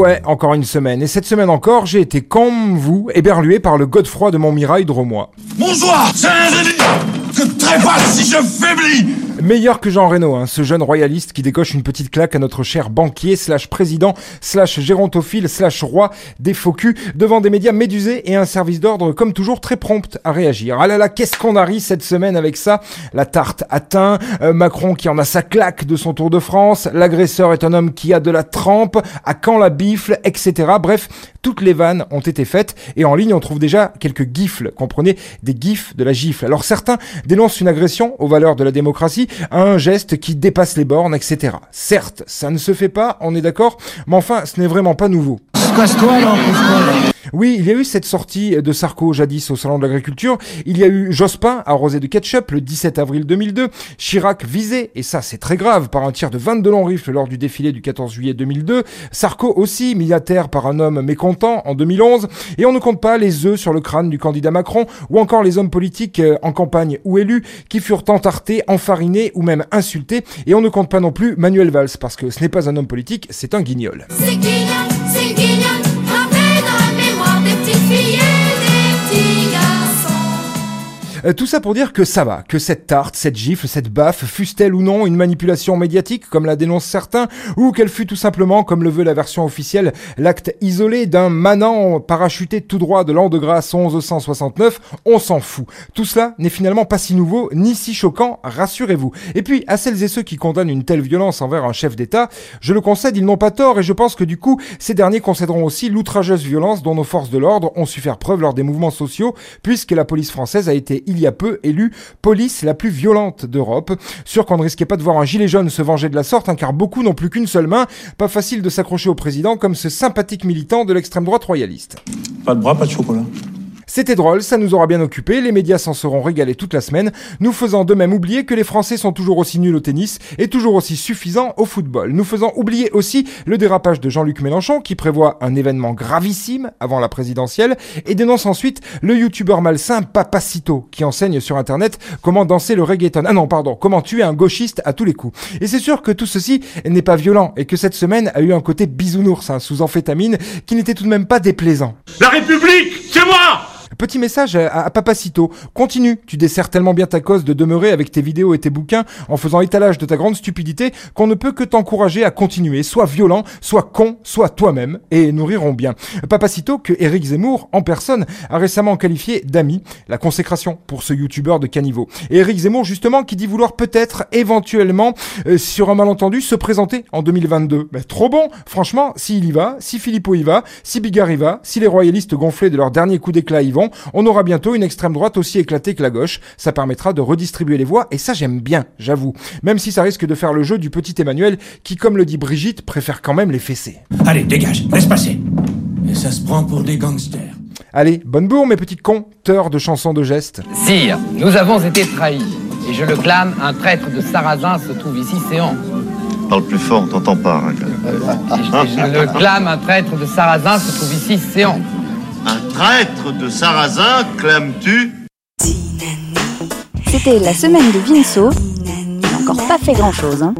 ouais, encore une semaine. Et cette semaine encore, j'ai été comme vous, éberlué par le Godefroy de Montmirail de Romois. Bonjour, c'est un Meilleur que Jean Reno, hein, ce jeune royaliste qui décoche une petite claque à notre cher banquier, slash président, slash gérontophile, slash roi des faux devant des médias médusés et un service d'ordre comme toujours très prompt à réagir. Ah là là, qu'est-ce qu'on a ri cette semaine avec ça? La tarte atteint, euh, Macron qui en a sa claque de son Tour de France, l'agresseur est un homme qui a de la trempe, à quand la bifle, etc. Bref, toutes les vannes ont été faites et en ligne on trouve déjà quelques gifles, comprenez, des gifs de la gifle. Alors certains dénoncent une agression aux valeurs de la démocratie, un geste qui dépasse les bornes, etc. Certes, ça ne se fait pas, on est d'accord, mais enfin, ce n'est vraiment pas nouveau. Oui, il y a eu cette sortie de Sarko jadis au Salon de l'Agriculture. Il y a eu Jospin arrosé de ketchup le 17 avril 2002. Chirac visé, et ça c'est très grave, par un tir de 22 longs rifles lors du défilé du 14 juillet 2002. Sarko aussi, milliardaire par un homme mécontent en 2011. Et on ne compte pas les œufs sur le crâne du candidat Macron ou encore les hommes politiques euh, en campagne ou élus qui furent entartés, enfarinés ou même insultés. Et on ne compte pas non plus Manuel Valls parce que ce n'est pas un homme politique, c'est un guignol. Yeah. Euh, tout ça pour dire que ça va, que cette tarte, cette gifle, cette baffe, fût-elle ou non une manipulation médiatique, comme la dénoncent certains, ou qu'elle fut tout simplement, comme le veut la version officielle, l'acte isolé d'un manant parachuté tout droit de l'an de grâce 1169, on s'en fout. Tout cela n'est finalement pas si nouveau, ni si choquant, rassurez-vous. Et puis, à celles et ceux qui condamnent une telle violence envers un chef d'État, je le concède, ils n'ont pas tort, et je pense que du coup, ces derniers concéderont aussi l'outrageuse violence dont nos forces de l'ordre ont su faire preuve lors des mouvements sociaux, puisque la police française a été il y a peu élue police la plus violente d'Europe. Sûr qu'on ne risquait pas de voir un gilet jaune se venger de la sorte, hein, car beaucoup n'ont plus qu'une seule main. Pas facile de s'accrocher au président comme ce sympathique militant de l'extrême droite royaliste. Pas de bras, pas de chocolat. C'était drôle, ça nous aura bien occupé, les médias s'en seront régalés toute la semaine, nous faisant de même oublier que les Français sont toujours aussi nuls au tennis et toujours aussi suffisants au football. Nous faisant oublier aussi le dérapage de Jean-Luc Mélenchon qui prévoit un événement gravissime avant la présidentielle et dénonce ensuite le youtubeur malsain Papacito qui enseigne sur internet comment danser le reggaeton. Ah non, pardon, comment tuer un gauchiste à tous les coups. Et c'est sûr que tout ceci n'est pas violent et que cette semaine a eu un côté bisounours, hein, sous amphétamine, qui n'était tout de même pas déplaisant. La République, c'est moi Petit message à, Papacito. Continue, tu desserres tellement bien ta cause de demeurer avec tes vidéos et tes bouquins en faisant étalage de ta grande stupidité qu'on ne peut que t'encourager à continuer. Soit violent, soit con, soit toi-même, et nous rirons bien. Papacito que Eric Zemmour, en personne, a récemment qualifié d'ami, la consécration pour ce youtubeur de caniveau. Et Eric Zemmour, justement, qui dit vouloir peut-être, éventuellement, euh, sur un malentendu, se présenter en 2022. Mais trop bon Franchement, s'il y va, si Philippot y va, si Bigard y va, si les royalistes gonflés de leur dernier coup d'éclat y vont, on aura bientôt une extrême droite aussi éclatée que la gauche. Ça permettra de redistribuer les voix et ça j'aime bien, j'avoue. Même si ça risque de faire le jeu du petit Emmanuel qui, comme le dit Brigitte, préfère quand même les fesser. Allez, dégage, laisse passer. Et ça se prend pour des gangsters. Allez, bonne bourre mes petits compteurs de chansons de gestes. Sire, nous avons été trahis. Et je le clame, un traître de Sarrazin se trouve ici séant. Parle plus fort, on t'entend pas. Hein, je, le clame, un traître de Sarrazin se trouve ici séant. Un traître de sarrasin, clames-tu? C'était la semaine de Vinceau. Il n'a encore pas fait grand-chose. Hein.